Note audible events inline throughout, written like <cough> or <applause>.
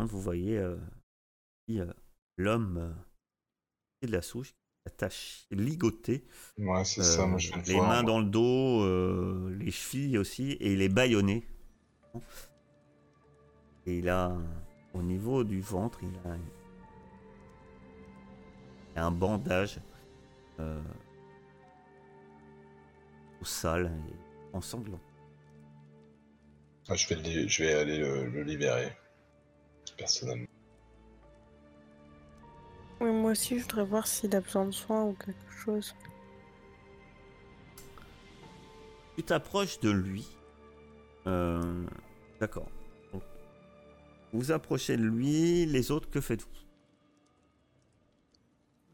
contre, vous voyez euh, euh, l'homme euh, de la souche attaché, ligoté, Ouais, c'est ça, moi je les voir. mains dans le dos, les chevilles aussi, et il est bâillonné. Et il a, au niveau du ventre, il a, il a un bandage euh, tout sale et ensanglant. Ah, je, vais le je vais aller le, le libérer. Personnellement. Oui, moi aussi, je voudrais voir s'il a besoin de soins ou quelque chose. Tu t'approches de lui. Euh, D'accord. Vous approchez de lui, les autres, que faites-vous?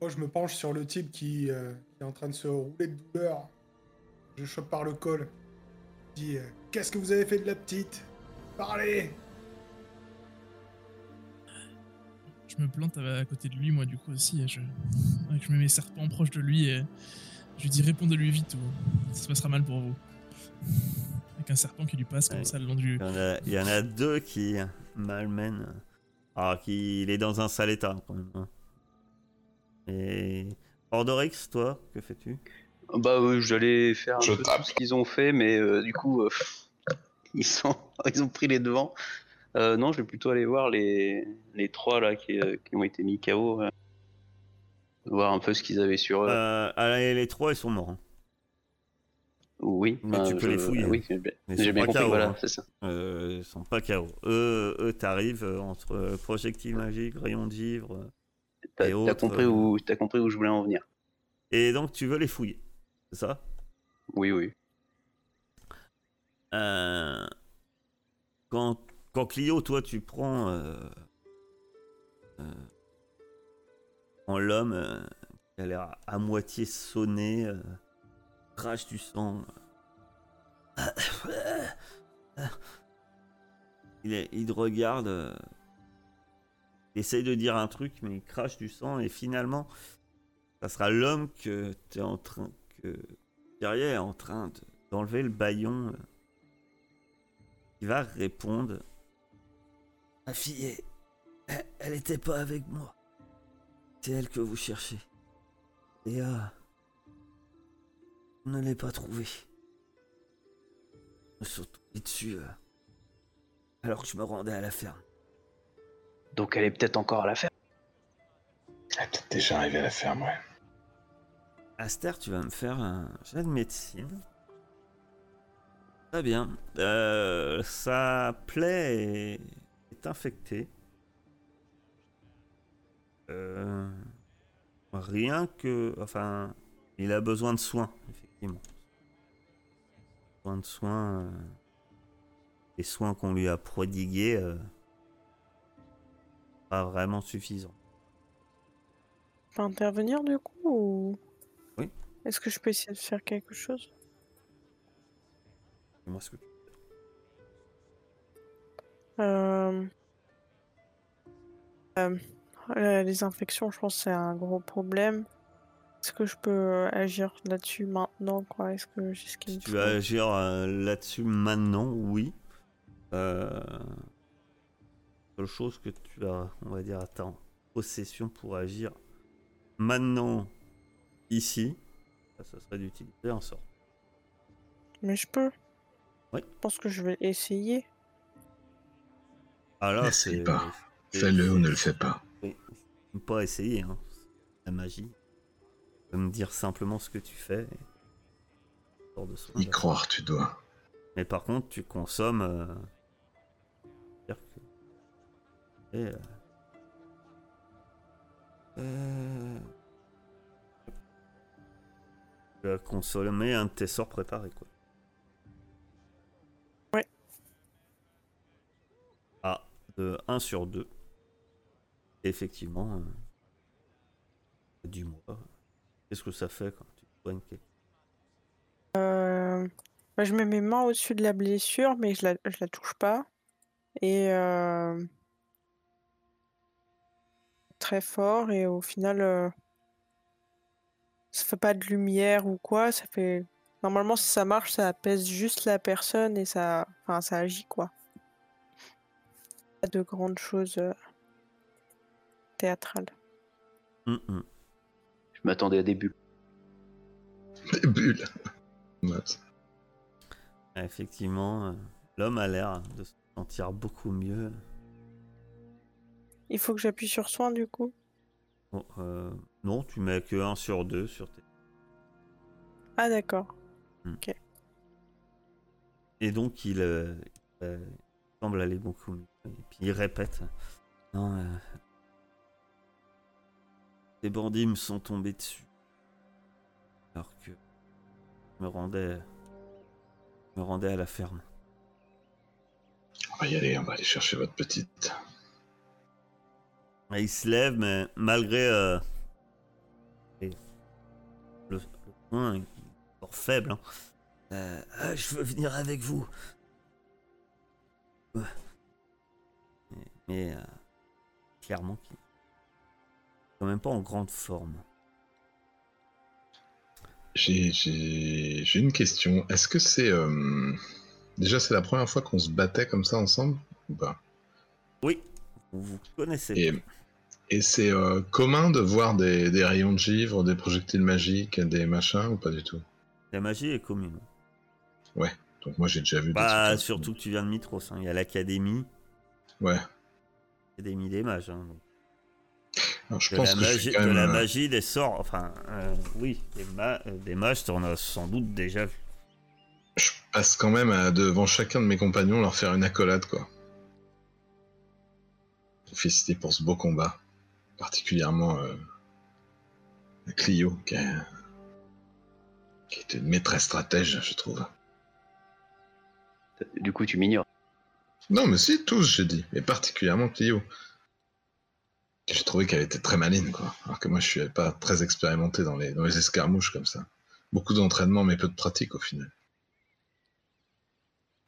Moi, je me penche sur le type qui, euh, qui est en train de se rouler de douleur. Je chope par le col. Je dis euh, Qu'est-ce que vous avez fait de la petite? Parlez Je me plante à, à côté de lui, moi, du coup, aussi. Et je, ouais, je mets mes serpents proches de lui et je lui dis répondez-lui vite ou ça se passera mal pour vous. Avec un serpent qui lui passe comme Ouais. ça le long du. il y, en a, il y en a deux qui malmènent. Alors qu'il est dans un sale état, quand même. hein. Et. Ordorix, toi, que fais-tu? Bah, euh, j'allais faire un Je peu tape. tout ce qu'ils ont fait, mais euh, du coup, euh, <laughs> ils, sont... ils ont pris les devants. Euh, non, je vais plutôt aller voir les, les trois là qui, euh, qui ont été mis KO. euh, voir un peu ce qu'ils avaient sur eux. euh, ah, les, trois, ils sont morts. hein. oui, mais tu peux les fouiller. Oui, j'ai bien, Mais j'ai bien compris, KO, voilà, hein. c'est ça. Euh, ils sont pas KO. Eux, eux t'arrives entre projectiles magiques, rayons de givre. T'as compris, où, t'as compris où je voulais en venir. Et donc, tu veux les fouiller. C'est ça? Oui, oui. Euh, quand, quand Clio, toi, tu prends, euh, euh, prends l'homme euh, qui a l'air à moitié sonné, crache du sang. <coughs> Il, est- il regarde, il essaye de dire un truc, mais il crache du sang, et finalement, ça sera l'homme que tu es en train, que Thierry est en train de- d'enlever le baillon. il va répondre Ma fille, est- elle, elle était pas avec moi. C'est elle que vous cherchez. Et euh, on ne l'ai pas trouvée. Ils me sont tombés dessus euh, alors que je me rendais à la ferme. Donc elle est peut-être encore à la ferme. Elle est peut-être déjà arrivé à la ferme, ouais. Aster, tu vas me faire un jet de médecine. Très bien. Euh, sa plaie est, est infectée. Euh, rien que... Enfin, il a besoin de soins, effectivement. Besoin de soins... euh, les soins qu'on lui a prodigués... euh, pas vraiment suffisants. Je peux intervenir du coup ou... Oui. Est-ce que je peux essayer de faire quelque chose? Dis-moi ce que tu- Euh, euh, euh, Les infections, je pense que c'est un gros problème. Est-ce que je peux agir là-dessus maintenant quoi? Est-ce que j'ai ce qu'il tu veux agir euh, là-dessus maintenant, oui. Euh... Seule chose que tu as, on va dire, ta possession pour agir maintenant, ici, ça, ça serait d'utiliser un sort. Mais je peux. Oui. Je pense que je vais essayer. Ah là, c'est. Fais-le ou ne le fais pas. Pas essayer, hein. C'est la magie. Tu peux me dire simplement ce que tu fais. et- de Y de- croire, tu dois. Mais par contre, tu consommes. euh, Et, euh, euh, Tu as consommé un de tes sorts préparés, quoi. Ouais. Ah, de 1 sur 2. Effectivement. euh, Dis-moi. Qu'est-ce que ça fait quand tu soignes Euh, bah, je mets mes mains au-dessus de la blessure, mais je la, je la touche pas. Et euh, très fort, et au final, euh, ça fait pas de lumière ou quoi. Ça fait normalement, si ça marche, ça apaise juste la personne et ça, enfin, ça agit quoi. pas de grandes choses théâtrales. Hum, hum. Je m'attendais à des bulles. Les bulles. <laughs> Ah, Effectivement, euh, l'homme a l'air de se sentir beaucoup mieux. Il faut que j'appuie sur soin du coup. Bon, euh, non, tu mets que 1 sur 2 sur tes. Ah d'accord. Et donc, il, euh, euh, il semble aller beaucoup mieux. Et puis, il répète Non, les bandits me sont tombés dessus. Alors que je me rendais, je me rendais à la ferme. On va y aller, on va aller chercher votre petite. Et il se lève, mais malgré euh, le, le point encore faible, hein. Euh, Ah, je veux venir avec vous. Mais, mais, euh, clairement, quand même pas en grande forme. J'ai une question. Est-ce que c'est. euh, Déjà, c'est la première fois qu'on se battait comme ça ensemble ou pas? Oui, vous, connaissez. Et, et c'est euh, commun de voir des, des rayons de givre, des projectiles magiques, des machins ou pas du tout? La magie est commune. Donc moi j'ai déjà vu Bah, surtout que tu viens de Mitros. hein. Il y a l'académie, Ouais. l'académie des mages. hein. Donc, Alors, je de pense la que magie, de la des sorts. Enfin, euh, oui, des, ma- des mages, t'en as sans doute déjà vu. Je passe quand même à- devant chacun de mes compagnons leur faire une accolade quoi. Féliciter pour ce beau combat. Particulièrement euh, Clio qui, a- qui était une maîtresse stratège je trouve. Du coup, tu m'ignores. Non mais si, tous j'ai dit, mais particulièrement Clio. J'ai trouvé qu'elle était très maline quoi. Alors que moi je suis pas très expérimenté dans les, dans les escarmouches comme ça. Beaucoup d'entraînement mais peu de pratique au final.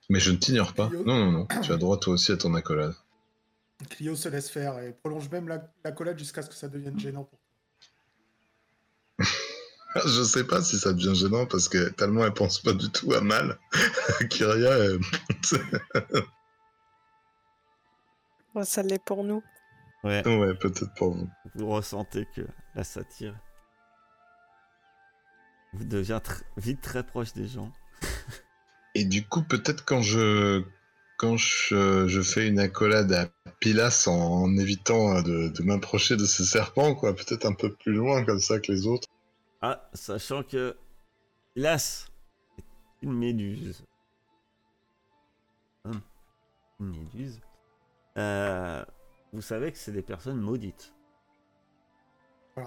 Mais je ne t'ignore pas. Clio Non, non, non. Tu as droit toi aussi à ton accolade. Clio se laisse faire et prolonge même la, la collade jusqu'à ce que ça devienne gênant pour toi. <laughs> Je sais pas si ça devient gênant parce que tellement elle pense pas du tout à mal. <laughs> Kyria, euh, Ouais, ça l'est pour nous. Ouais, ouais, peut-être pour vous. vous ressentez que la satire vous devient tr- vite très proche des gens. <laughs> Et du coup, peut-être quand je quand je, je fais une accolade à Pilas en, en évitant euh, de, de m'approcher de ce serpent, quoi, peut-être un peu plus loin comme ça que les autres. Ah, sachant que Las est une méduse. Hum, Une méduse. Euh, vous savez que c'est des personnes maudites.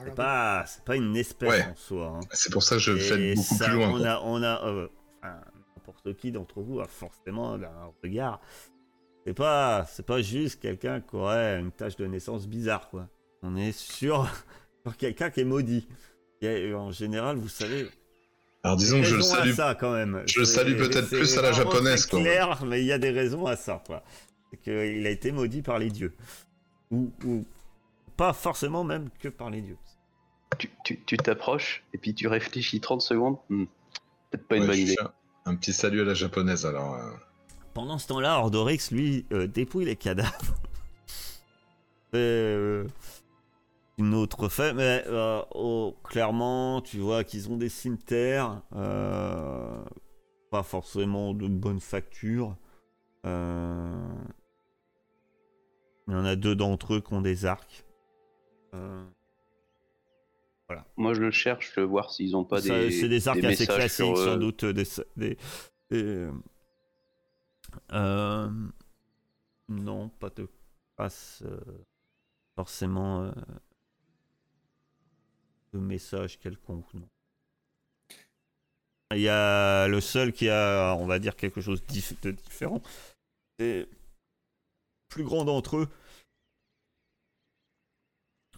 C'est pas, c'est pas une espèce Ouais. en soi. hein. C'est pour ça que je fais beaucoup ça, plus loin. On a, on a, euh, enfin, n'importe qui d'entre vous a forcément un regard. C'est pas, c'est pas juste quelqu'un qui aurait une tâche de naissance bizarre, quoi. On est sur, <laughs> sur quelqu'un qui est maudit. Et en général, vous savez, Alors disons que je le salue. ça quand même. je le C'est- salue peut-être c'est plus à la japonaise, quoi. clair, mais il y a des raisons à ça, quoi. C'est qu'il a été maudit par les dieux. Ou, ou pas forcément même que par les dieux. Tu tu- tu t'approches et puis tu réfléchis 30 secondes. Hmm, Peut-être pas une Ouais, bonne je idée. un, un petit salut à la japonaise alors. euh. Pendant ce temps-là, Ordorix, lui, euh, dépouille les cadavres. <laughs> C'est euh, une autre fait, mais euh, oh, clairement, tu vois qu'ils ont des cimetières, euh, pas forcément de bonne facture. Euh, il y en a deux d'entre eux qui ont des arcs. Euh, Moi, je le cherche, euh, voir s'ils ont pas ça, des. c'est des arcs des assez classiques, sur, euh, sans doute. Des, des- des- euh, non, pas de euh, forcément euh, de message quelconque. Non. Il y a le seul qui a, on va dire, quelque chose de différent. C'est plus grand d'entre eux.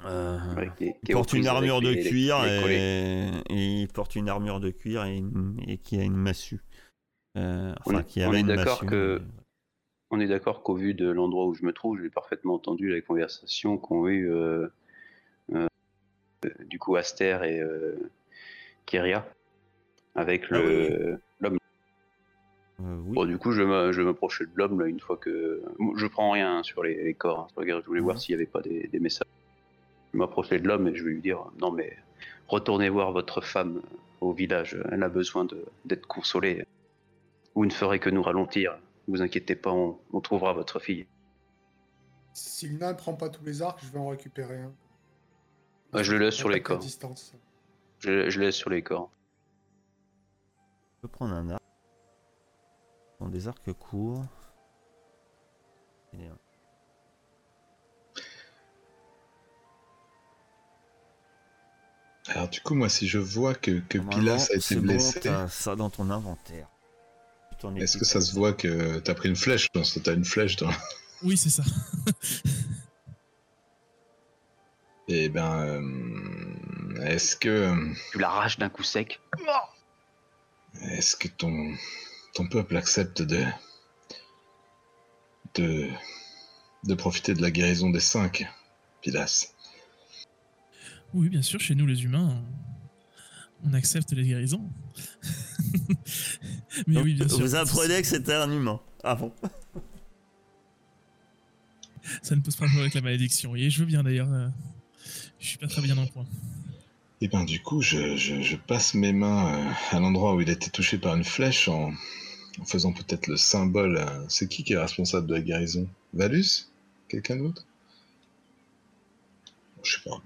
Euh, ouais, qui est- qui il porte une armure de les- cuir les et... et il porte une armure de cuir et, qui a une massue. Euh, On enfin, est- qui on avait est d'accord massue. que- On est d'accord qu'au vu de l'endroit où je me trouve, j'ai parfaitement entendu la conversation qu'ont eu euh, du coup Aster et Kyria avec Ah le l'homme. Euh, oui. Bon, du coup, je me- je de l'homme là une fois que. Je prends rien sur les, les corps. hein. Regarde, je voulais voir Mhm. s'il n'y avait pas des, des messages. Je vais m'approcher de l'homme et je vais lui dire Non, mais retournez voir votre femme au village. Elle a besoin d'être consolée. Vous ne ferez que nous ralentir. Vous inquiétez pas, on, on trouvera votre fille. Si le nain ne prend pas tous les arcs, je vais en récupérer un. Ouais, je le laisse sur les corps. distance. Je, je laisse sur les corps. Je peux prendre un arc. Dans des arcs courts. Et, Alors du coup, moi, si je vois que, Pilas a été bon, blessé, ça dans ton inventaire. Est-ce que ça se voit que t'as pris une flèche? Non, c'est- t'as une flèche dans... Oui, c'est ça. <laughs> Eh ben, euh, est-ce que, euh, Tu l'arraches d'un coup sec. est-ce que ton, ton peuple accepte de, de, de profiter de la guérison des cinq, Pilas? Oui, bien sûr, chez nous les humains, on, accepte les guérisons. <laughs> Mais Donc, oui, bien sûr. Vous apprenez que c'était un humain. Ah bon Ça ne pose pas de problème avec la malédiction. Et je veux bien d'ailleurs. euh, je suis pas très bien en point. Eh ben, du coup, je, je- je passe mes mains euh, à l'endroit où il a été touché par une flèche en, en faisant peut-être le symbole. euh, C'est qui qui est responsable de la guérison? Valus? Quelqu'un d'autre? Je sais pas.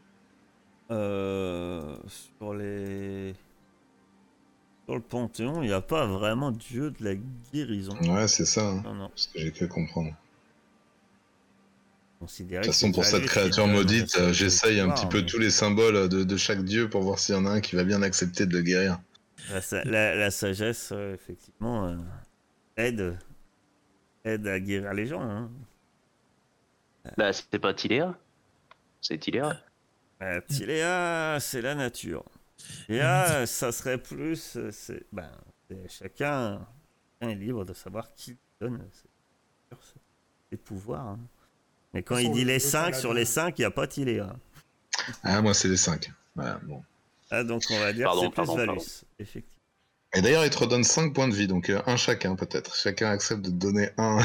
Euh, sur les. Sur le Panthéon, il n'y a pas vraiment de dieu de la guérison. Ouais, c'est ça, hein, Non, non. ce que j'ai cru comprendre. De toute façon, pour cette créature maudite, euh, j'essaye un petit peu mais tous les symboles de, de chaque dieu pour voir s'il y en a un qui va bien accepter de le guérir. La, sa- la- la sagesse, euh, effectivement, euh, aide, aide à guérir les gens. Hein. Bah, c'est pas Tiléa C'est Tiléa Euh, Tiléa, c'est la nature. Tiléa, ça serait plus. euh, C'est, ben, c'est- chacun, chacun est libre de savoir qui donne ses, pouvoirs. hein. Mais quand il dit le- les le 5, paladin- sur les 5, il n'y a pas Tiléa. Ah, moi, c'est les cinq. Voilà, bon. Ah, donc on va dire Pardon, que c'est plus pardon, Valus, pardon. effectivement. Et d'ailleurs, il te redonne 5 points de vie, donc euh, un chacun peut-être. Chacun accepte de te donner un.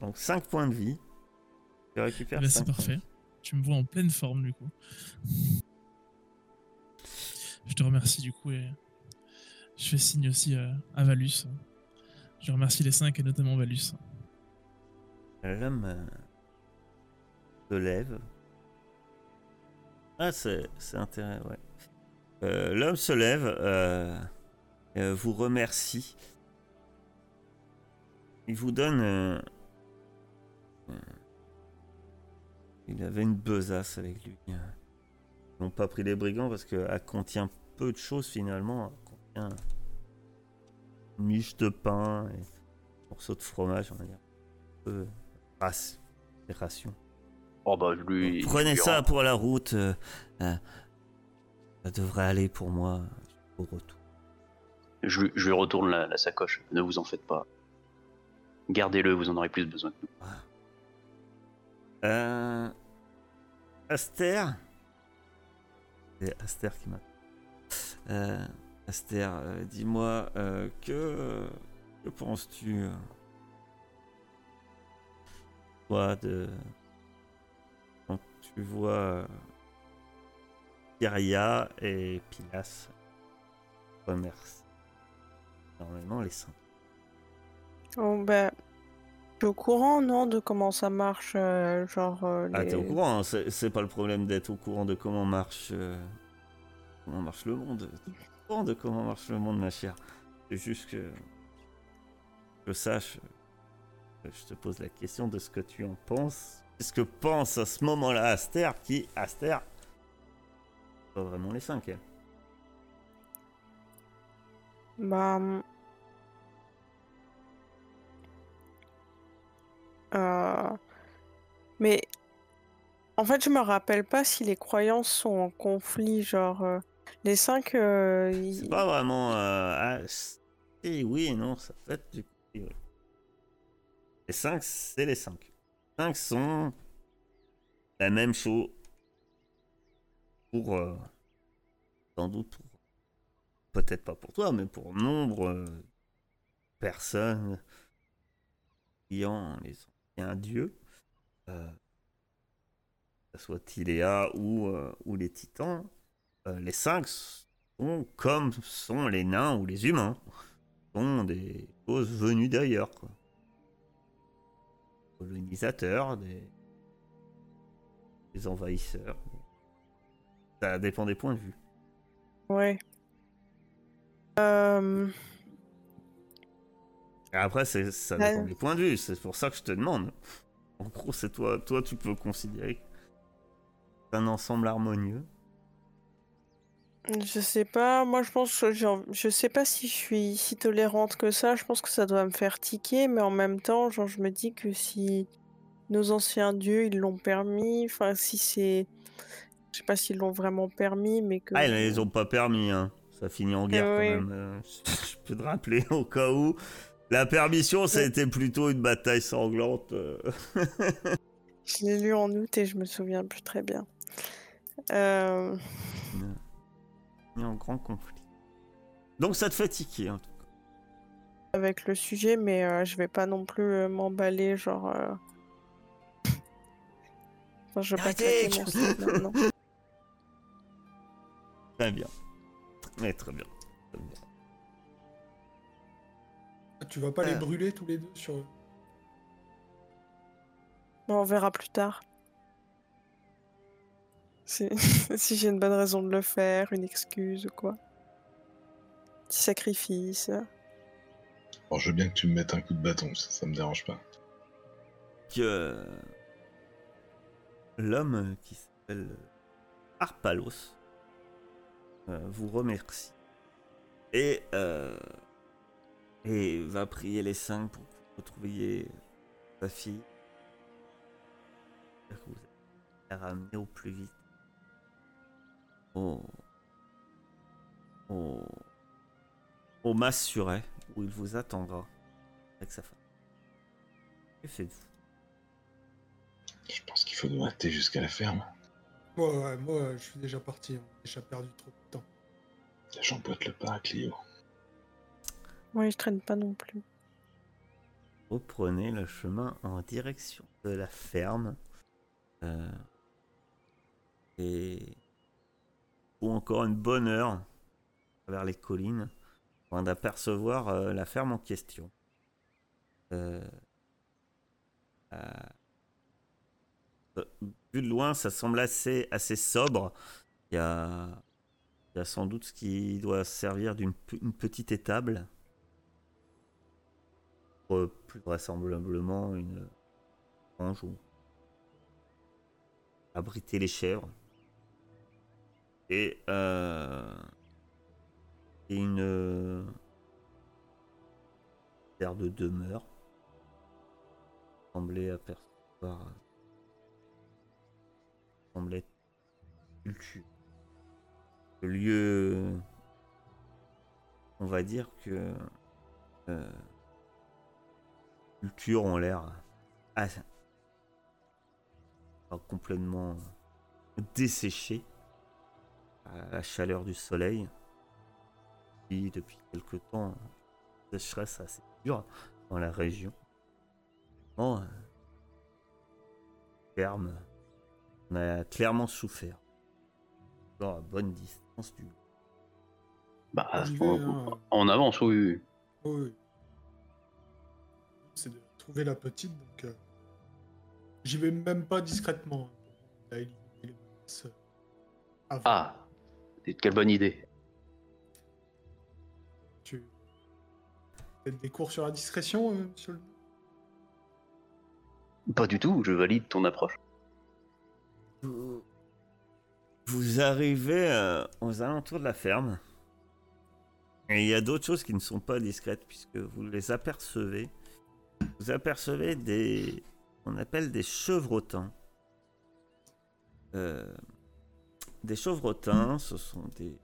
Donc 5 points de vie. Tu récupères ben, c'est 5 parfait. Tu me vois en pleine forme du coup. Je te remercie du coup et je fais signe aussi euh, à Valus. Je remercie les cinq et notamment Valus. L'homme euh, se lève. Ah, c'est intéressant. Euh, L'homme se lève, vous remercie. Il vous donne. Il avait une besace avec lui. Ils n'ont pas pris les brigands parce qu'elle contient peu de choses finalement. Elle contient une miche de pain et un morceau de fromage, on va dire. Peu race, des rations. Oh bah, je lui. Prenez lui ça pour la route. euh, euh, ça devrait aller pour moi au retour. Je, lui- je lui retourne la, la sacoche. Ne vous en faites pas. Gardez-le, vous en aurez plus besoin que nous. Euh, Aster C'est Aster qui m'a. Euh, Aster, euh, dis-moi, que, que penses-tu Toi, de. Quand tu vois. Kyria et Pilas remercie normalement les saints? Oh, ben, je suis au courant, non, de comment ça marche, euh, genre euh, Ah, t'es au courant, hein, c'est pas le problème d'être au courant de comment marche, euh, comment marche le monde. T'es au courant de comment marche le monde, ma chère. C'est juste que je sache, je te pose la question de ce que tu en penses. Qu'est-ce que pense à ce moment-là Aster qui, Aster, pas vraiment les cinq. elle. Bah. Euh, Mais en fait, je me rappelle pas si les croyances sont en conflit, genre euh, les cinq. euh, C'est pas vraiment. ah, oui non, ça être du. Les 5, c'est les 5. Les 5 sont la même chose pour. sans doute. Peut-être pas pour toi, mais pour nombre euh, personnes ayant les anciens dieux, euh, que ce soit Tiléa ou, euh, ou les titans, euh, les cinq sont comme sont les nains ou les humains, sont des choses venues d'ailleurs. Colonisateurs, des, des envahisseurs. Ça dépend des points de vue. Ouais. Euh, Après, c'est- ça Ouais. dépend des points de vue. C'est pour ça que je te demande. En gros, c'est toi. Toi, tu peux considérer un ensemble harmonieux. je sais pas, moi je pense que je sais pas si je suis si tolérante que ça, je pense que ça doit me faire tiquer, mais en même temps, genre je me dis que si nos anciens dieux ils l'ont permis, enfin si c'est. Je sais pas s'ils l'ont vraiment permis, mais que. Ah, ils les ont pas permis. Hein. Ça finit en guerre oui. quand même. Euh, <laughs> Je peux te rappeler au cas où. La permission, ça a été plutôt une bataille sanglante. euh. Je l'ai lu en août et je me souviens plus très bien. Euh, Il y a un grand conflit. Donc ça te fait tiquer en tout cas. avec le sujet, mais euh, je vais pas non plus euh, m'emballer, genre. euh, Enfin, je vais pas claquer mon Arrêtez slip maintenant. Très bien. Très bien. Très bien. Tu vas pas les brûler tous les deux sur. Bon, on verra plus tard. Si, <laughs> si j'ai une bonne raison de le faire, une excuse ou quoi. Petit sacrifice. Bon, je veux bien que tu me mettes un coup de bâton, ça, ça me dérange pas. que l'homme qui s'appelle Arpalos euh, vous remercie et, euh, et va prier les cinq pour que vous retrouviez sa fille. Que vous allez la ramener au plus vite au, au, au Massuret où il vous attendra avec sa femme. Que faites-vous? Je pense qu'il faut nous hâter jusqu'à la ferme. Moi, ouais, moi, je suis déjà parti. On a déjà perdu trop de temps. J'emboîte le pas à Clio. Moi, je traîne pas non plus. reprenez le chemin en direction de la ferme. Euh, et ou encore une bonne heure vers les collines avant d'apercevoir euh, la ferme en question. Euh, vu de loin, ça semble assez, assez sobre. Il y a, sans doute ce qui doit servir d'une pe- une petite étable euh, plus vraisemblablement une grange où abriter les chèvres. Et, euh, une euh, terre de demeure semblait apercevoir semblait culture le lieu on va dire que euh, cultures ont l'air pas complètement desséchées à la chaleur du soleil. Puis depuis quelque temps, la sécheresse assez dure dans la région. Bon, euh, ferme, on a clairement souffert. À bonne distance du Bah, On hein. on avance, oui, oui. La petite, donc euh, j'y vais même pas discrètement. hein, euh. Ah, quelle bonne idée. Tu des cours sur la discrétion, euh, monsieur le... Pas du tout, je valide ton approche. Vous, vous arrivez euh, aux alentours de la ferme. Et il y a d'autres choses qui ne sont pas discrètes puisque vous les apercevez. Vous apercevez des. On appelle des chevrotins. Euh, des chevrotins, ce sont des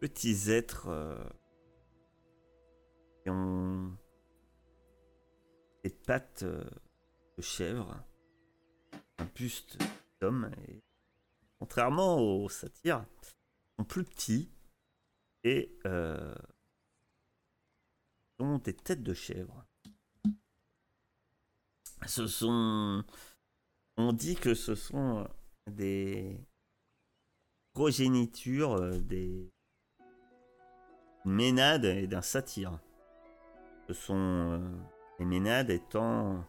petits êtres euh, qui ont des pattes euh, de chèvre, un buste d'homme et contrairement aux satyres, sont plus petits et sont des têtes de chèvre. Ce sont. On dit que ce sont des progénitures euh, des ménades et d'un satyre. Ce sont euh, les ménades étant.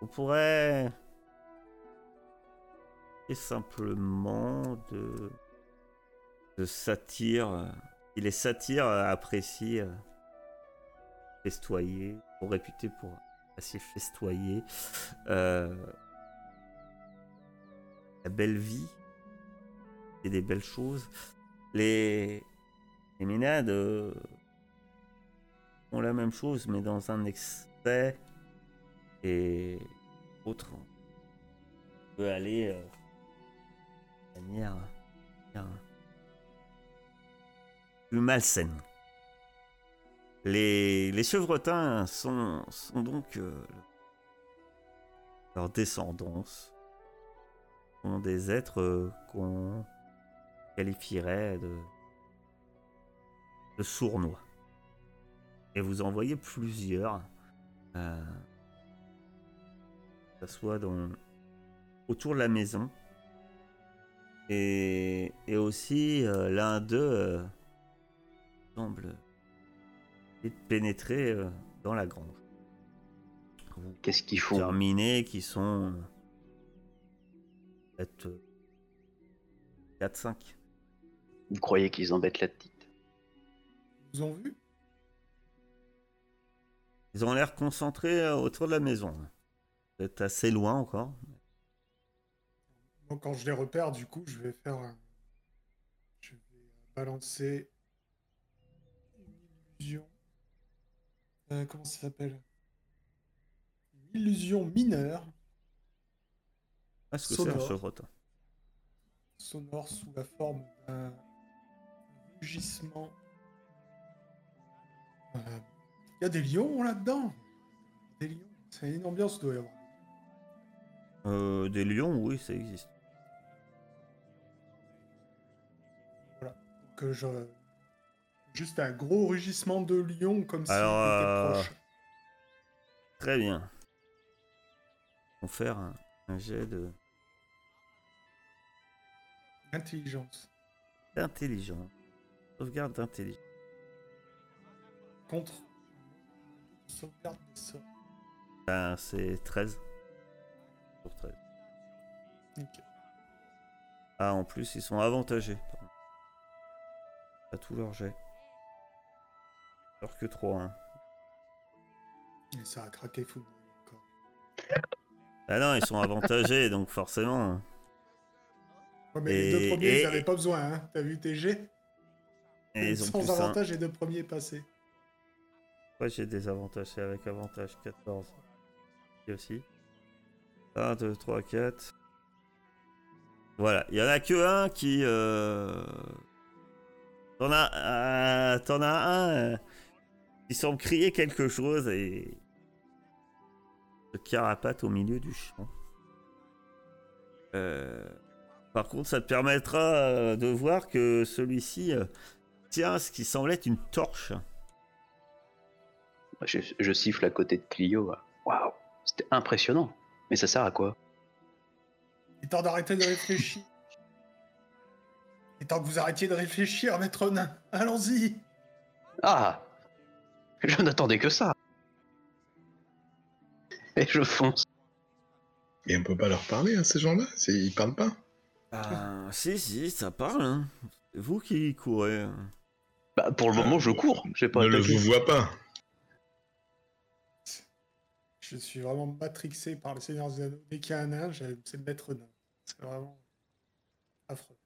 On pourrait. Et simplement de. de satire. Et les satyres apprécient euh, festoyer, sont réputés pour assez festoyer. Euh, la belle vie et des belles choses. Les, les ménades euh, font la même chose, mais dans un excès et autre. On peut aller euh, de manière, manière plus malsaine. Les, les chevrotins sont, donc euh, leur descendance sont des êtres euh, qu'on qualifierait de, sournois. Et vous en voyez plusieurs, euh, que ce soit dans, autour de la maison. Et, et aussi, euh, l'un d'eux euh, semble pénétrer euh, dans la grange. Qu'est-ce qu'ils font? Terminés qui sont peut-être 4-5. Vous croyez qu'ils embêtent la petite? Ils ont vu? Ils ont l'air concentrés euh, autour de la maison. Êtes assez loin encore. Quand je les repère, du coup, je vais faire un... Je vais balancer une illusion. Euh, comment ça s'appelle? Une illusion mineure, Est-ce que c'est un Sonore. sous la forme d'un rugissement. Euh, Il y a des lions là-dedans Des lions C'est une ambiance, doit y avoir. Euh, Des lions, oui, ça existe. que je... Juste un gros rugissement de lion comme si Alors, euh, était proche. Très bien. On va faire un, un jet de Intelligence. d'intelligence. Sauvegarde d'intelligence. Contre. Sauvegarde des sorts. Ben, c'est 13. Sur 13. Ok. Ah, en plus, ils sont avantagés. pardon. À tout leur jet. Alors que 3, hein. Et ça a craqué fou. Ah non, ils sont avantagés, <laughs> donc forcément. hein. Ouais, mais les deux premiers, et- ils n'avaient pas besoin, hein. T'as vu tes jets Et ils ont Sans un. avantage, les deux premiers passés. Ouais, j'ai des avantages, c'est avec avantage 14. Et aussi. 1, 2, 3, 4. Voilà, il y en a que un qui. Euh... T'en as, euh, t'en as un euh, qui semble crier quelque chose et. Se carapate au milieu du champ. Euh, Par contre, ça te permettra euh, de voir que celui-ci euh, tient ce qui semble être une torche. je, je siffle à côté de Clio. Waouh, c'était impressionnant. Mais ça sert à quoi? Il est temps d'arrêter de réfléchir. Il est temps que vous arrêtiez de réfléchir, maître nain. Allons-y. Ah Je n'attendais que ça. Et je fonce. Et on peut pas leur parler à ces gens-là Ils parlent pas Ah, si, si, ça parle. Hein. C'est vous qui courez. hein. Bah, pour le moment, je cours. J'ai pas Ne le attaqué. vous vois pas. Je suis vraiment matrixé par le Seigneur des Anneaux. Dès qu'il y a un nain, j'ai- c'est le maître nain. C'est vraiment affreux.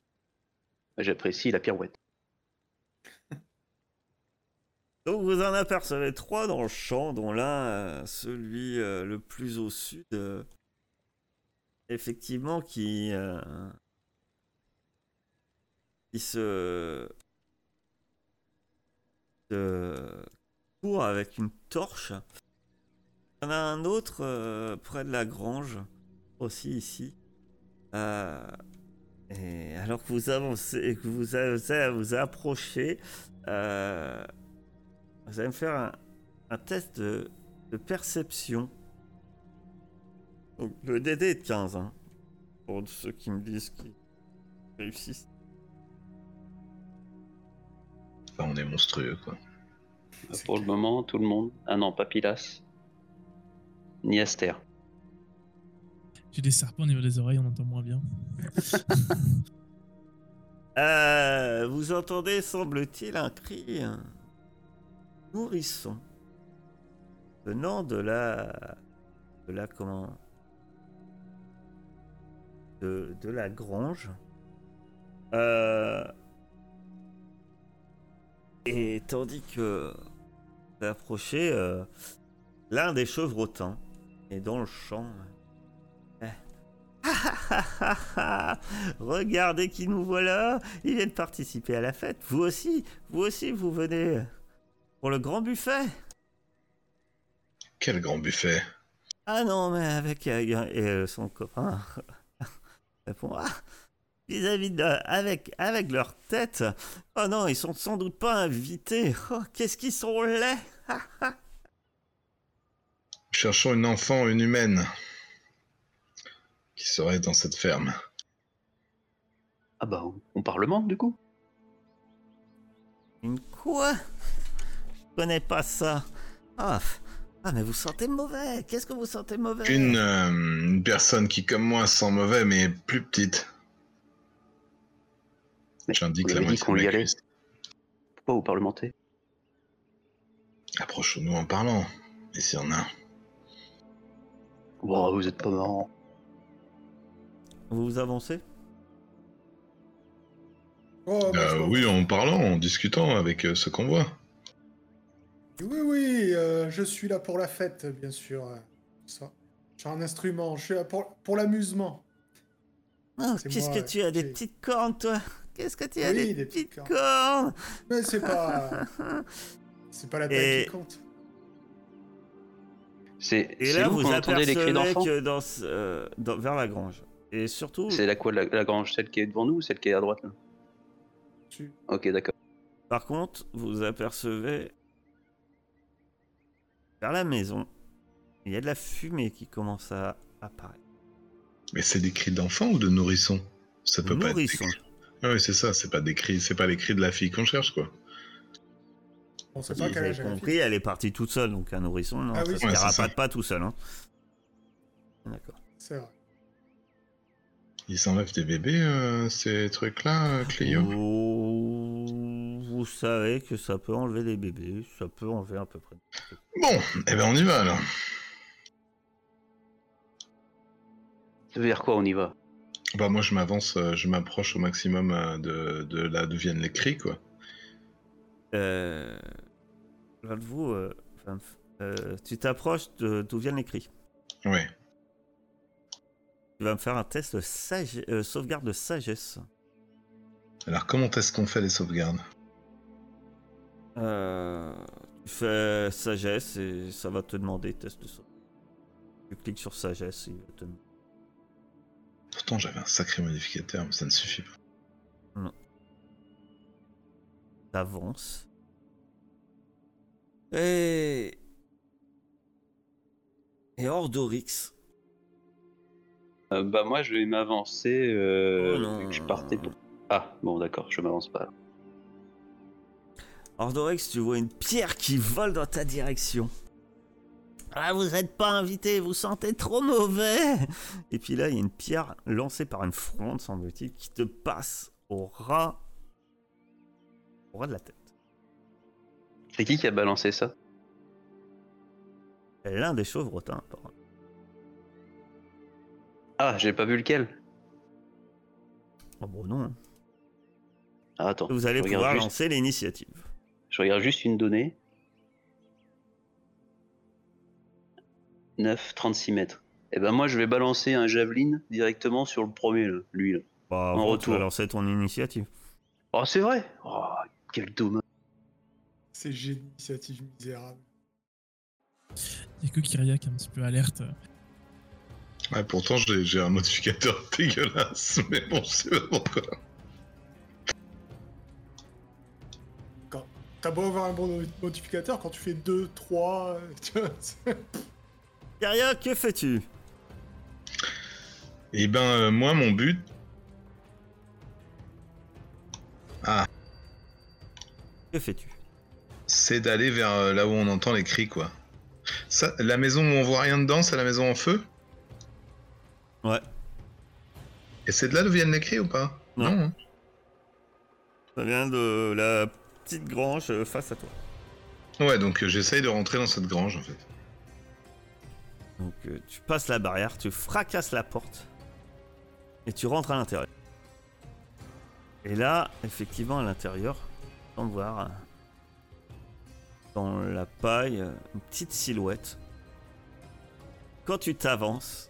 J'apprécie la pirouette. Vous en apercevez trois dans le champ, dont l'un, euh, celui euh, le plus au sud, euh, effectivement, qui, qui se, court avec une torche. Il y en a un autre près de la grange, aussi ici. Et alors que vous avancez, que vous vous approchez, euh, vous allez me faire un, un test de, de perception. Donc, le DD est de 15, hein, pour ceux qui me disent qu'ils réussissent. Enfin, on est monstrueux, quoi. Pour le moment, tout le monde. Ah non, pas Pilas. Ni Aster. J'ai des serpents au niveau des oreilles, on entend moins bien. <laughs> Euh, vous entendez, semble-t-il, un cri nourrisson venant de la, de la comment, de, de la grange. Euh, et tandis que approchez, euh, l'un des chevrotins est dans le champ. Eh. <laughs> Regardez qui nous voilà Ils viennent participer à la fête. Vous aussi Vous aussi, vous venez pour le grand buffet Quel grand buffet? Ah non, mais avec euh, et euh, son copain répond Ah Vis-à-vis de. Avec, avec leur tête Oh non, ils sont sans doute pas invités Oh, qu'est-ce qu'ils sont laids <laughs> Cherchons une enfant, une humaine. Qui serait dans cette ferme. Ah bah, on- on parlemente du coup Une quoi? Connais pas ça. Ah, ah, mais vous sentez mauvais Qu'est-ce que vous sentez mauvais? Une, euh, une personne qui, comme moi, sent mauvais, mais plus petite. J'indique la moitié qu'on de y allait. Pourquoi vous parlementez Approchons-nous en parlant. Et s'il y en a. Wow, vous êtes pas marrant. Vous vous avancez? Oh, je Euh, oui, en parlant, en discutant avec euh, ceux qu'on voit. Oui, oui, euh, je suis là pour la fête, bien sûr. Ça. J'ai un instrument, je suis là pour, pour l'amusement. Oh, Qu'est-ce que tu as des petites cornes, toi? Qu'est-ce que tu as Oui, des, des petites petites cornes Mais c'est pas. <laughs> c'est pas la taille Et- qui compte. C'est là, vous vous entendait les cris d'enfants dans, euh, dans- vers la grange. Et surtout, C'est la quoi, la, la grange Celle qui est devant nous ou celle qui est à droite là? Tu- Ok, d'accord. par contre, vous apercevez vers la maison, il y a de la fumée qui commence à apparaître. Mais c'est des cris d'enfant ou de nourrisson Ça peut pas être. des Nourrisson. cris- Ah oui, c'est ça, c'est pas des cris, c'est pas les cris de la fille qu'on cherche, quoi. On sait pas quel avez compris, elle est partie toute seule, donc un nourrisson, non, Ah oui, ça c'est se ça. carapate pas tout seul. Hein. D'accord. C'est vrai. Ils s'enlèvent des bébés, euh, ces trucs-là, euh, Cléo Vous... vous savez que ça peut enlever des bébés, ça peut enlever à peu près. Bon, eh ben on y va alors. Ça veut dire quoi, on y va? Bah moi je m'avance, euh, je m'approche au maximum euh, de, de là d'où viennent les cris, quoi. Euh... L'un de vous, euh, enfin, euh, tu t'approches de- d'où viennent les cris. Ouais. Tu vas me faire un test de sage- euh, sauvegarde de sagesse. Alors comment est-ce qu'on fait les sauvegardes? Euh, tu fais sagesse et ça va te demander test de sauvegarde. Tu cliques sur sagesse et il va te demander. Pourtant j'avais un sacré modificateur, mais ça ne suffit pas. T'avances. Et. Et Ordorix. Euh, Bah moi, je vais m'avancer. Euh, Oh non. vu que je partais pour... Ah, bon, d'accord, je m'avance pas. Ordorix, tu vois une pierre qui vole dans ta direction. Ah, vous êtes pas invité, vous sentez trop mauvais. Et puis là, il y a une pierre lancée par une fronde, semble-t-il, qui te passe au ras, au ras de la tête. C'est qui qui a balancé ça? L'un des chevrotins, apparemment. Ah, j'ai pas vu lequel. Oh bon, non. Ah, attends. Vous allez pouvoir juste- lancer l'initiative. Je regarde juste une donnée. 9, 36 mètres. Et ben moi, je vais balancer un javelin directement sur le premier, là, lui. Là. Bah, En retour. lancer ton initiative. Oh, c'est vrai Oh, quel dommage. C'est j'ai une initiative misérable. Il y a que Kyria qui est un petit peu alerte. Ouais, pourtant j'ai j'ai un modificateur <laughs> dégueulasse, mais bon, je sais pas pourquoi. T'as beau avoir un bon modificateur, quand tu fais 2, 3, tu vois, c'est- Kyria, que fais-tu? Et ben, euh, moi, mon but. Ah, Que fais-tu? C'est d'aller vers euh, là où on entend les cris, quoi. Ça, la maison où on voit rien dedans, c'est la maison en feu? Ouais. Et c'est de là d'où viennent les cris ou pas? Non. hein Ça vient de la petite grange euh, face à toi. Ouais, donc euh, j'essaye de rentrer dans cette grange, en fait. Donc euh, tu passes la barrière, tu fracasses la porte et tu rentres à l'intérieur. Et là, effectivement, à l'intérieur, on voir dans la paille une petite silhouette. Quand tu t'avances,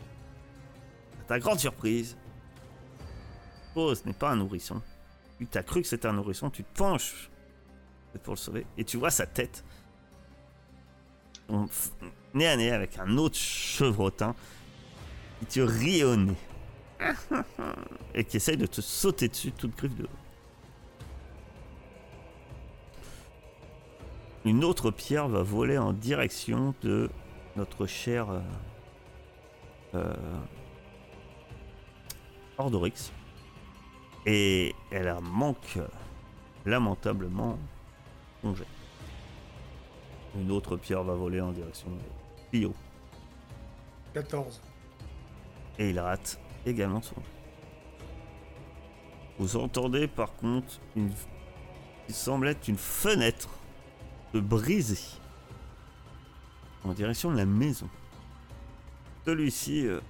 à ta grande surprise, oh, ce n'est pas un nourrisson. Tu as cru que c'était un nourrisson, tu te penches pour le sauver et tu vois sa tête. Nez à nez avec un autre chevrotin qui te rit. <laughs> Et qui essaye de te sauter dessus toute griffe de. Une autre pierre va voler en direction de notre cher euh, euh, Ordorix. Et elle manque lamentablement Une autre pierre va voler en direction de Clio. 14. Et il rate également son. Vous entendez par contre une qui semble être une fenêtre se briser en direction de la maison. Celui-ci, euh,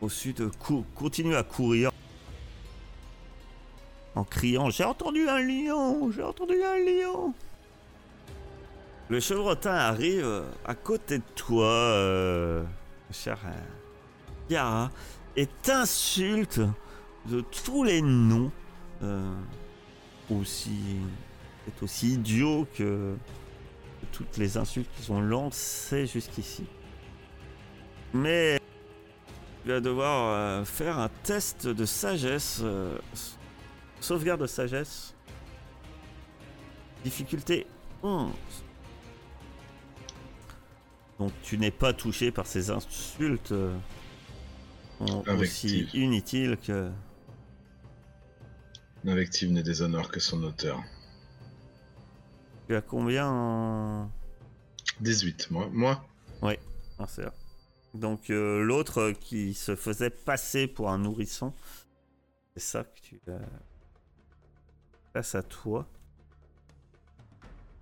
au sud, cou- continue à courir en criant J'ai entendu un lion J'ai entendu un lion Le chevrotin arrive euh, à côté de toi, euh, cher euh, Yara, et t'insulte de tous les noms euh, aussi c'est aussi idiot que, toutes les insultes qu'ils ont lancées jusqu'ici. Mais tu vas devoir euh, faire un test de sagesse, euh, sauvegarde de sagesse, difficulté 11. Donc tu n'es pas touché par ces insultes euh, aussi inutiles que L'invective ne déshonore que son auteur. tu as combien en 18, moi. Moi Ah, c'est vrai. Donc euh, l'autre euh, qui se faisait passer pour un nourrisson, c'est ça que tu as face à toi.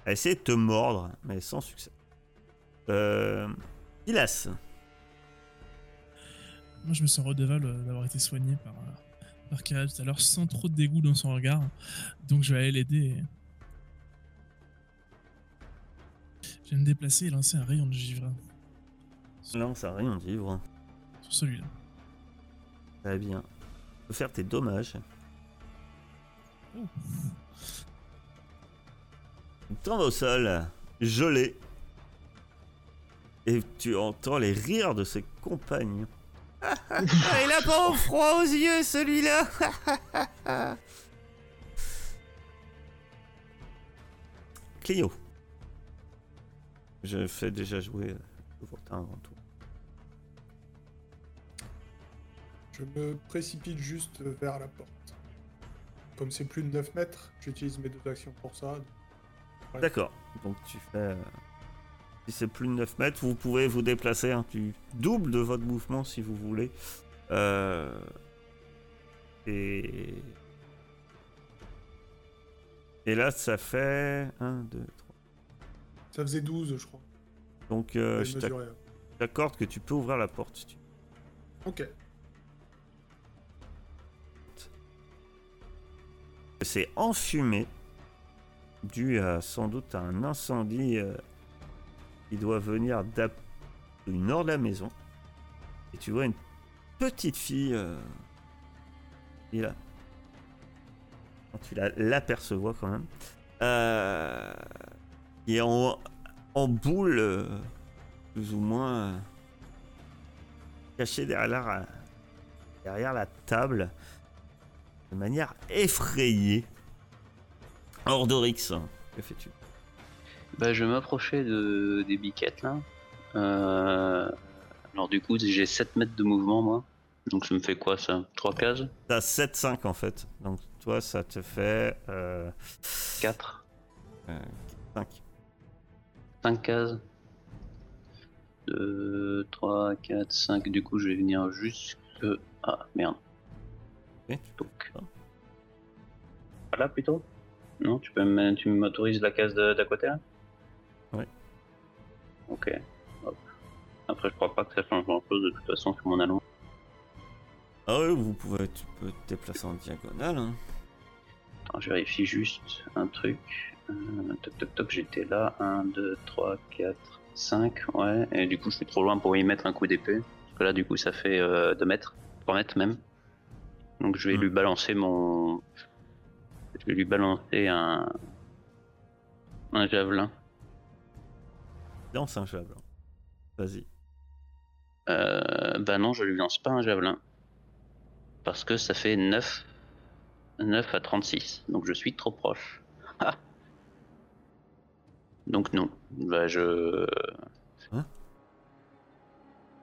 A essayé de te mordre, mais sans succès. Euh, Ilas, Moi, je me sens redevable euh, d'avoir été soigné par, euh, par tout à l'heure sans trop de dégoût dans son regard. Donc, je vais aller l'aider. et- Je vais me déplacer et lancer un rayon de givre lance un rayon de livre. sur celui-là. Très bien. Tu peux faire tes dommages. Oh. Tombe au sol, gelé. Et tu entends les rires de ses compagnons. Ah, il a pas froid aux yeux celui-là Clio. Je fais déjà jouer euh, avant tout. Je me précipite juste vers la porte. Comme c'est plus de 9 mètres, j'utilise mes deux actions pour ça. D'accord. Donc tu fais. Si c'est plus de 9 mètres, vous pouvez vous déplacer. hein. Tu doubles de votre mouvement si vous voulez. Euh, Et. Et là, ça fait. 1, 2, 3. Ça faisait 12, je crois. Donc euh, J'avais je t'accorde que tu peux ouvrir la porte si tu Ok. C'est enfumé, dû à sans doute à un incendie euh, doit venir du nord de la maison. Et tu vois une petite fille euh, qui est là. Tu la- l'apercevois quand même. Euh, est en, en boule, euh, plus ou moins euh, cachée derrière la, derrière la table de manière effrayée. Ordorix, que fais-tu? Bah, je vais m'approcher de, des biquettes là. Euh, Alors du coup, j'ai 7 mètres de mouvement moi. Donc ça me fait quoi ça? 3 cases? T'as 7-5 en fait. Donc toi, ça te fait euh, 4 5. 5 cases 2, 3, 4, 5. Du coup, je vais venir jusque. Ah merde. Ok. Donc. Là plutôt Non, tu peux m'autorises la case de- Ouais. Ok. Hop. Après, je crois pas que ça change grand chose de toute façon sur mon allonge. Ah oui, vous pouvez, tu peux te déplacer en diagonale. Hein. Attends, je vérifie juste un truc. Euh, toc toc toc, j'étais là. 1, 2, 3, 4, 5. Ouais, et du coup, je suis trop loin pour y mettre un coup d'épée. Parce que là, du coup, ça fait 2 mètres, 3 mètres même. Donc, je vais Hmm. lui balancer mon. Je vais lui balancer un. Un javelin. Un javelin. Vas-y. Euh, bah non, je lui lance pas un javelin. Parce que ça fait 9. 9 à 36. Donc je suis trop proche. Ah. Donc non. Bah je. Hein?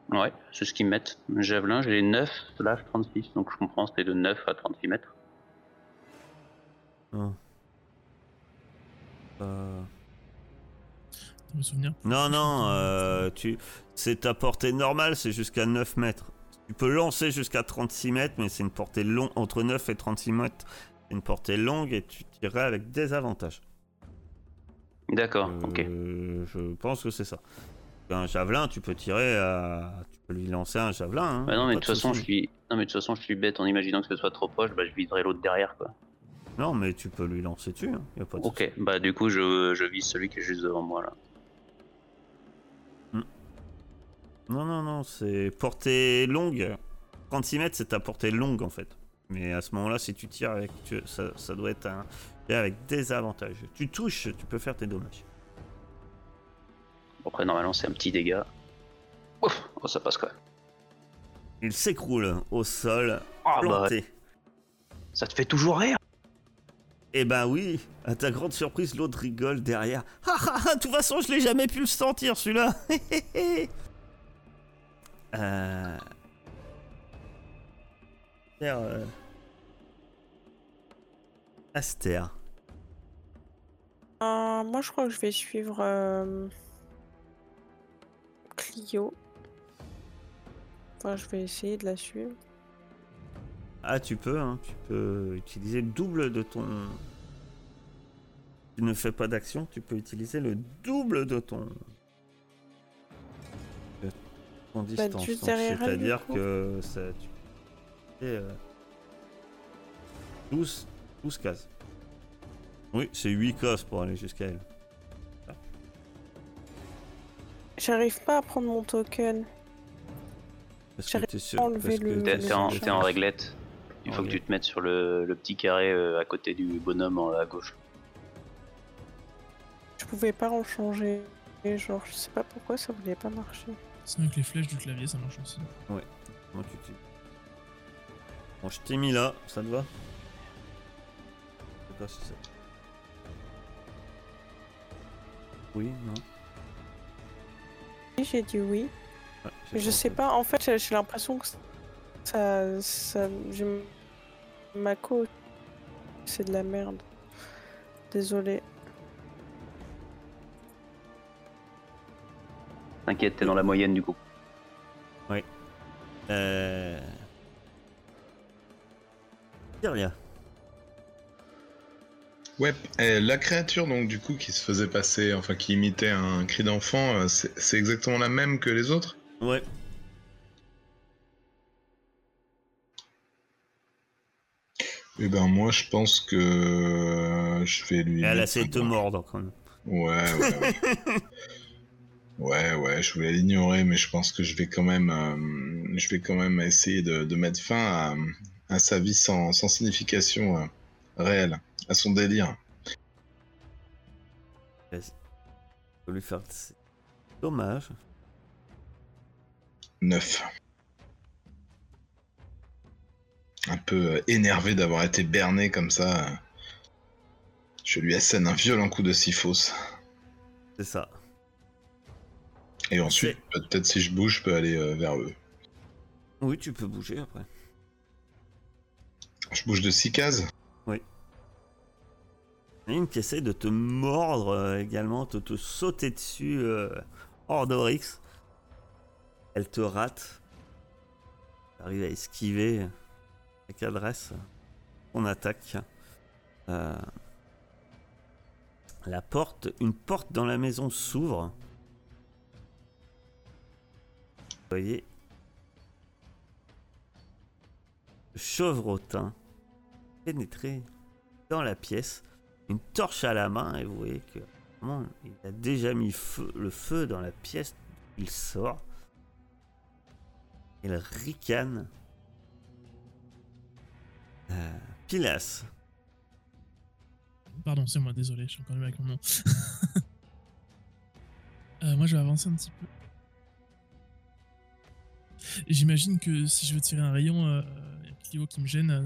Ouais, c'est ce qu'ils mettent. Javelin, j'ai 9 slash 36. Donc je comprends, c'est de 9 à 36 mètres. Non. Euh, Souvenirs. Non, non, euh, tu... c'est ta portée normale, c'est jusqu'à 9 mètres. Tu peux lancer jusqu'à 36 mètres, mais c'est une portée longue, entre 9 et 36 mètres. C'est une portée longue et tu tirerais avec des avantages. D'accord, Euh, ok. Je pense que c'est ça. Un javelin, tu peux tirer à... Tu peux lui lancer un javelin. hein, Bah non, mais de toute façon, je suis. Non, mais de toute façon, je suis bête en imaginant que ce soit trop proche, bah je viserai l'autre derrière, quoi. Non, mais tu peux lui lancer dessus. hein, y a pas de. Ok, bah du coup, je, je vise celui qui est juste devant moi, là. Non, non, non, c'est portée longue. 36 mètres, c'est ta portée longue en fait. Mais à ce moment-là, si tu tires avec. tu- ça, ça doit être un. Avec des avantages. Tu touches, tu peux faire tes dommages. Après, normalement, c'est un petit dégât. Ouf, oh, ça passe quoi. Il s'écroule au sol, Ah bah, planté. ça te fait toujours rire Eh ben oui, à ta grande surprise, l'autre rigole derrière. Ah ah ah, de toute façon, je l'ai jamais pu le sentir celui-là. <laughs> euh... Aster, euh, Aster. Euh, moi, je crois que je vais suivre euh, Clio. Enfin, je vais essayer de la suivre. Ah, tu peux, hein, tu peux utiliser le double de ton. Tu ne fais pas d'action, tu peux utiliser le double de ton. Distance. du C'est-à-dire que ça. Tu... et, euh, 12, 12 cases. Oui, c'est 8 cases pour aller jusqu'à elle. J'arrive pas à prendre mon token. Parce que t'es sûr. T'es en, en réglette. Il En faut que tu te mettes sur le, le petit carré euh, à côté du bonhomme en- à gauche. Je pouvais pas en changer. Et genre, je sais pas pourquoi ça voulait pas marcher. Sinon, avec les flèches du clavier, ça marche aussi. Comment tu t'es- Bon, je t'ai mis là, ça te va? Je sais pas si ça. Oui, non Oui, j'ai dit oui. Ouais, je sais pas, en fait, j'ai- j'ai l'impression que ça. ça j'ai ma côte. C'est de la merde. Désolé. T'inquiète, t'es dans la moyenne du coup. Euh. Kyria. Ouais, et la créature donc du coup qui se faisait passer, enfin qui imitait un cri d'enfant, euh, c'est exactement la même que les autres? Ouais. Eh ben moi je pense que euh, je vais lui. Elle essayé de te mordre quand même. Ouais, ouais, ouais. <laughs> ouais, ouais, je voulais l'ignorer, mais je pense que je vais quand même, euh, je vais quand même essayer de, de mettre fin à, à sa vie sans, sans signification euh, réelle, à son délire. Faut lui faire. Dommage. Neuf. Un peu euh, énervé d'avoir été berné comme ça, je lui assène un violent coup de syphos. C'est ça. Et ensuite, peut-être si je bouge, je peux aller euh, vers eux. Oui, tu peux bouger après. Je bouge de 6 cases. Il y en a une qui essaie de te mordre euh, également, de te sauter dessus euh, hors d'Orix. Elle te rate. Tu arrives à esquiver avec adresse ton attaque. Euh, la porte, une porte dans la maison s'ouvre. Voyez chevrotin pénétrer dans la pièce, une torche à la main, et vous voyez que vraiment, il a déjà mis feu- le feu dans la pièce il sort. Il ricane. Euh, Pilas. Pardon, c'est moi, désolé, je suis encore avec mon nom. <laughs> Euh, moi, je vais avancer un petit peu. J'imagine que si je veux tirer un rayon, euh, il y a Clio qui me gêne euh,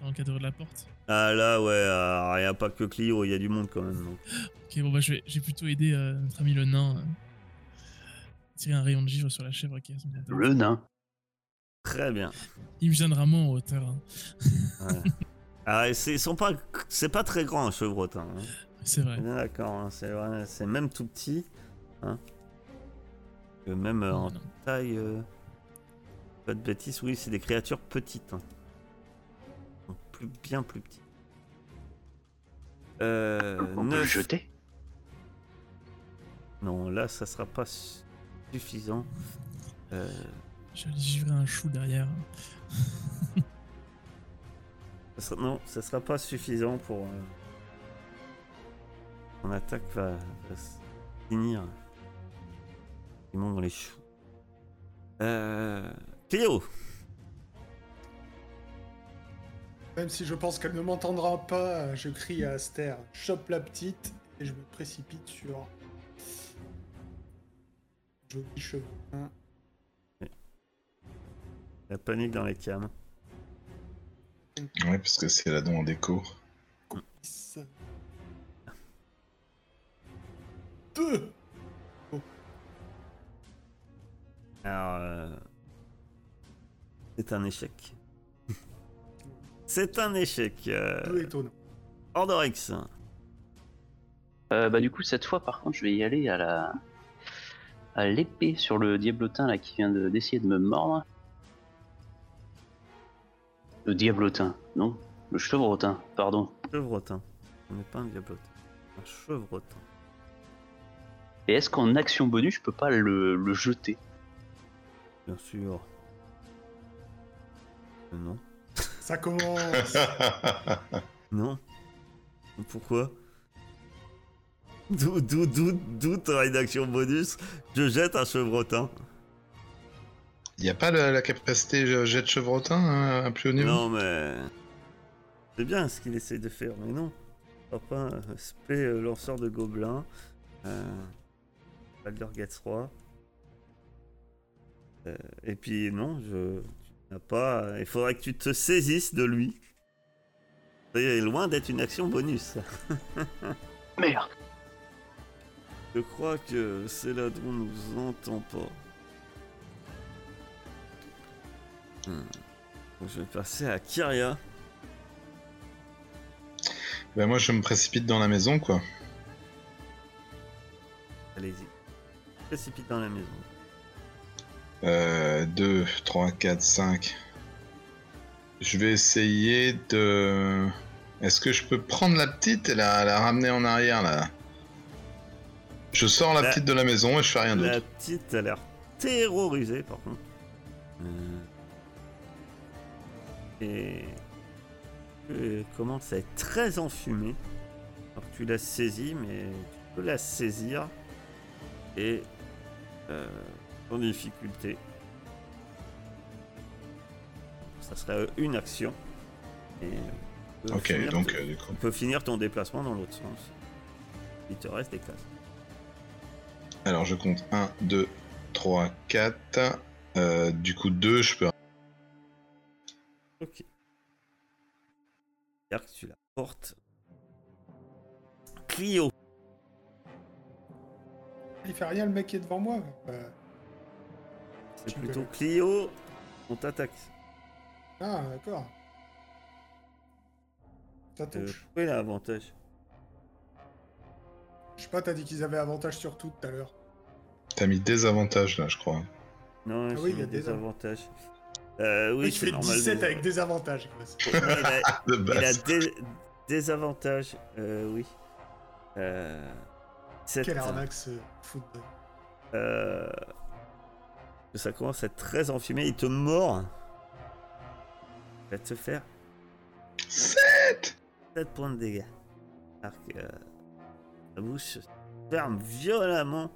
dans le cadre de la porte. Ah là, ouais, euh, il n'y a pas que Clio, il y a du monde quand même. donc. Ok, bon, bah, je vais, j'ai plutôt aidé euh, notre ami le nain euh, à tirer un rayon de givre sur la chèvre qui est à son contact. Le nain. Très bien. Il me gênera moins en hauteur. hein. Ouais. Ah, et c'est ils sont pas, c'est pas très grand un chevrotin. hein. C'est vrai. Bien D'accord, hein, c'est vrai, c'est même tout petit. Hein. Que même euh, en non. taille. euh, Pas de bêtises, oui, c'est des créatures petites. hein. Donc, Plus, bien plus petites. Euh, On peut le jeter? Non, là, ça sera pas su- suffisant. Euh, Je vais aller givrer un chou derrière. <laughs> ça sera- non, ça sera pas suffisant pour. euh, Mon attaque va, finir. Dans les choux. Euh. Cléo Même si je pense qu'elle ne m'entendra pas, je crie à Aster, chope la petite et je me précipite sur. Joli cheveu. Hein. La panique dans les cams. Ouais, parce que c'est la don en déco. Deux Alors. euh, C'est un échec. C'est un échec. Euh... Étonnant. Euh, bah du coup cette fois par contre je vais y aller à la à l'épée sur le diablotin là qui vient de- d'essayer de, me mordre. Le diablotin, non Le chevrotin, pardon. Chevrotin. On n'est pas un diablotin. Un chevrotin. Et est-ce qu'en action bonus je peux pas le, le jeter? Bien sûr. Non. Ça commence <laughs> Non. Pourquoi? D'où, d'où, d'où, d'où ta rédaction bonus? Je jette un chevrotin. Y a pas la, la capacité jet chevrotin hein, à plus haut niveau? Non, mais. C'est bien ce qu'il essaie de faire, mais non. Papa, euh, spé euh, lanceur de gobelins. Euh. Baldur Roi. Euh, et puis, non, je. Pas. Il faudrait que tu te saisisses de lui. Ça y est, loin d'être une action bonus. <laughs> Merde Je crois que Céladron nous entend pas. Hmm. Je vais passer à Kyria. Bah moi je me précipite dans la maison quoi. Allez-y. Précipite dans la maison. Euh, 2, 3, 4, 5. Je vais essayer de... Est-ce que je peux prendre la petite et la, la ramener en arrière là? Je sors la La- petite de la maison et je fais rien La d'autre. petite a l'air terrorisée par contre. Euh, Et... Elle commence à être très enfumée. Alors tu l'as saisie, mais tu peux la saisir. Et... Euh, en difficulté. Ça serait une action. Et peux Ok, donc ton- euh, du coup. On peut finir ton déplacement dans l'autre sens. Il te reste des cases. Alors je compte 1, 2, 3, 4. Euh, du coup 2, je peux... Ok. C'est-à-dire que tu la portes. Clio. Il fait rien le mec qui est devant moi. Euh, C'est plutôt peux- Clio. On t'attaque. Ah, d'accord. Ça Euh, touche. pourquoi il a avantage? Je sais pas, t'as dit qu'ils avaient avantage sur tout tout à l'heure. T'as mis des avantages là, je crois. Non, Ah oui, il y a des avantages. Euh, oui, c'est normal. 17 de- avec des avantages. il <laughs> a- <laughs> De Il a des, des avantages, euh, oui. Euh, sept, Quelle arnaque ce football. Euh, ça commence à être très enfumé, il te mord. Il va te faire 7 7 points de dégâts. Alors que euh, ta bouche se ferme violemment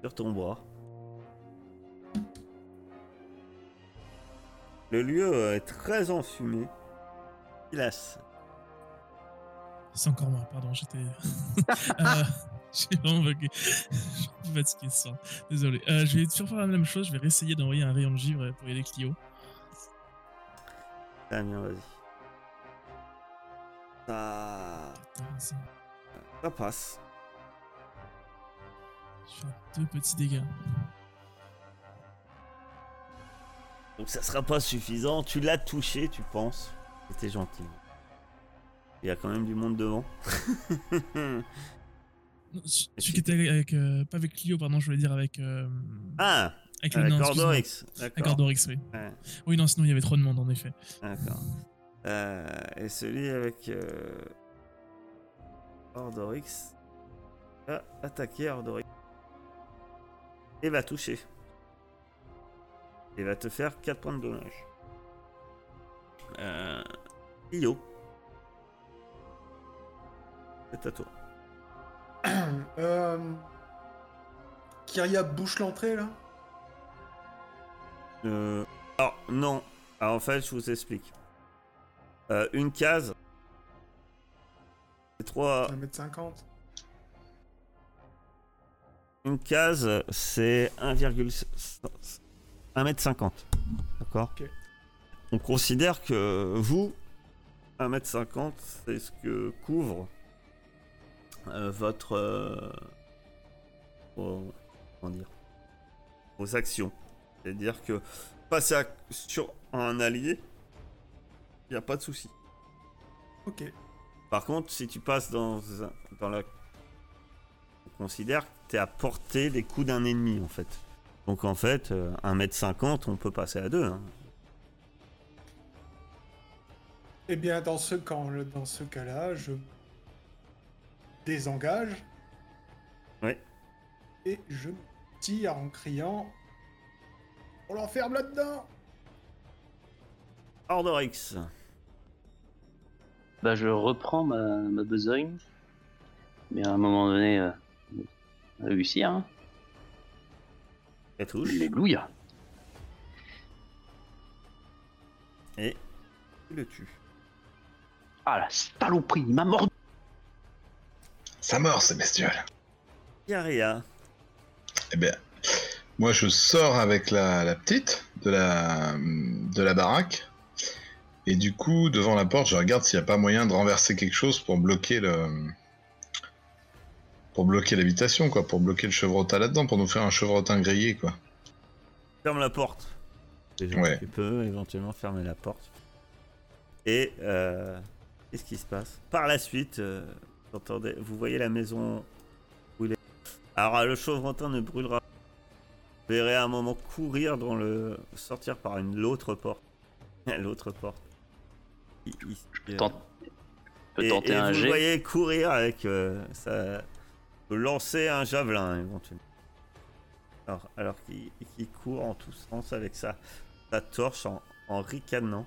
sur ton bras. Le lieu euh, est très enfumé. Silas. C'est encore moi, pardon, j'étais. <laughs> euh, <laughs> j'ai vraiment bugué. Je suis <laughs> fatigué ce soir. Désolé. Euh, je vais toujours faire la même chose, je vais réessayer d'envoyer un rayon de givre pour y aller Clio. Damien, vas-y. Ça... Putain, ça- ça passe. Je fais deux petits dégâts. Donc ça sera pas suffisant. Tu l'as touché, tu penses. C'était gentil. Il y a quand même du monde devant. <laughs> Celui qui était avec. euh, pas avec Clio, pardon, je voulais dire avec. euh, ah avec le nain, excuse-moi. Cordorix. Avec. Cordorix, oui. Ouais, Oui, non, sinon il y avait trop de monde en effet. D'accord. Euh, et celui avec euh... Ordorix va attaquer Ordorix. Et va toucher. Et va te faire 4 points de dommage. Euh... Io. C'est à toi. <clears throat> euh... Kyria bouche l'entrée là? Euh, Alors, non. Alors, en fait, je vous explique. Euh, une case. C'est trois. 1m50. Une case, c'est 1,50 D'accord? Ok. On considère que vous, 1m50, c'est ce que couvre votre. euh, vos- comment dire Vos actions. C'est-à-dire que passer à- sur un allié, il n'y a pas de souci. Ok. Par contre, si tu passes dans, dans la. On considère que tu es à portée des coups d'un ennemi en fait. Donc en fait, euh, 1m50, on peut passer à deux. hein. Eh bien, dans ce, dans ce cas-là, je désengage. Ouais. Et je tire en criant On l'enferme là-dedans Ordorix. Bah, je reprends ma, ma besogne. Mais à un moment donné, euh, réussir. Hein. Elle touche. Alléluia. Et tu le tues. Ah la saloperie, il m'a mordu. Ça mord, ces bestioles. Yaria. Eh bien, moi je sors avec la, la petite de la, de la baraque. Et du coup, devant la porte, je regarde s'il n'y a pas moyen de renverser quelque chose pour bloquer le. Pour bloquer l'habitation, quoi. Pour bloquer le chevrotin là-dedans, pour nous faire un chevrotin grillé, quoi. Ferme la porte. Déjà, Ouais. Tu peux éventuellement fermer la porte. Et euh, qu'est-ce qui se passe? Par la suite, euh, vous, entendez- vous voyez la maison brûler. Alors le chevrontin ne brûlera. pas. Vous verrez à un moment courir dans le sortir par une <laughs> l'autre porte. l'autre porte. Il- il- Je tente- peux et, tenter et un vous voyez courir avec euh, ça lancer un javelin éventuellement. Alors, alors qu'il qu'il court en tous sens avec sa, sa torche en, en ricanant.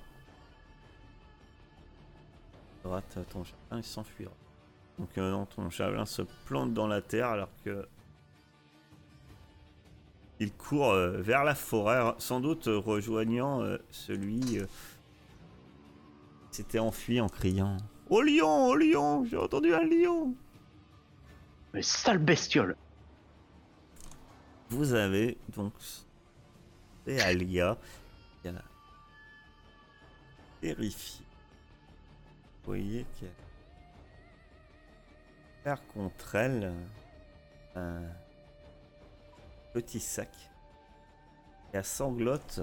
Rate ton javelin, il s'enfuira. Donc euh, non, ton javelin se plante dans la terre alors que il court euh, vers la forêt, sans doute rejoignant euh, celui euh, qui s'était enfui en criant Au lion, au lion, j'ai entendu un lion. Mais sale bestiole. Vous avez donc et Alia qui a vérifié. Vous voyez qu'il contre elle un petit sac. Et elle sanglote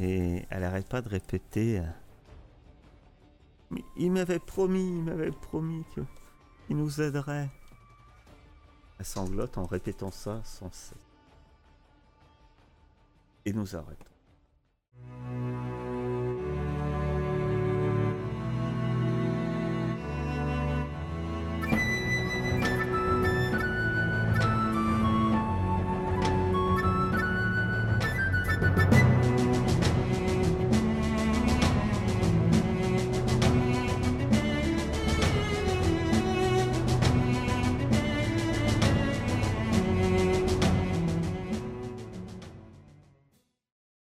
et elle arrête pas de répéter. il m'avait promis, il m'avait promis que il nous aiderait. Elle sanglote en répétant ça sans cesse. Et nous arrêtons.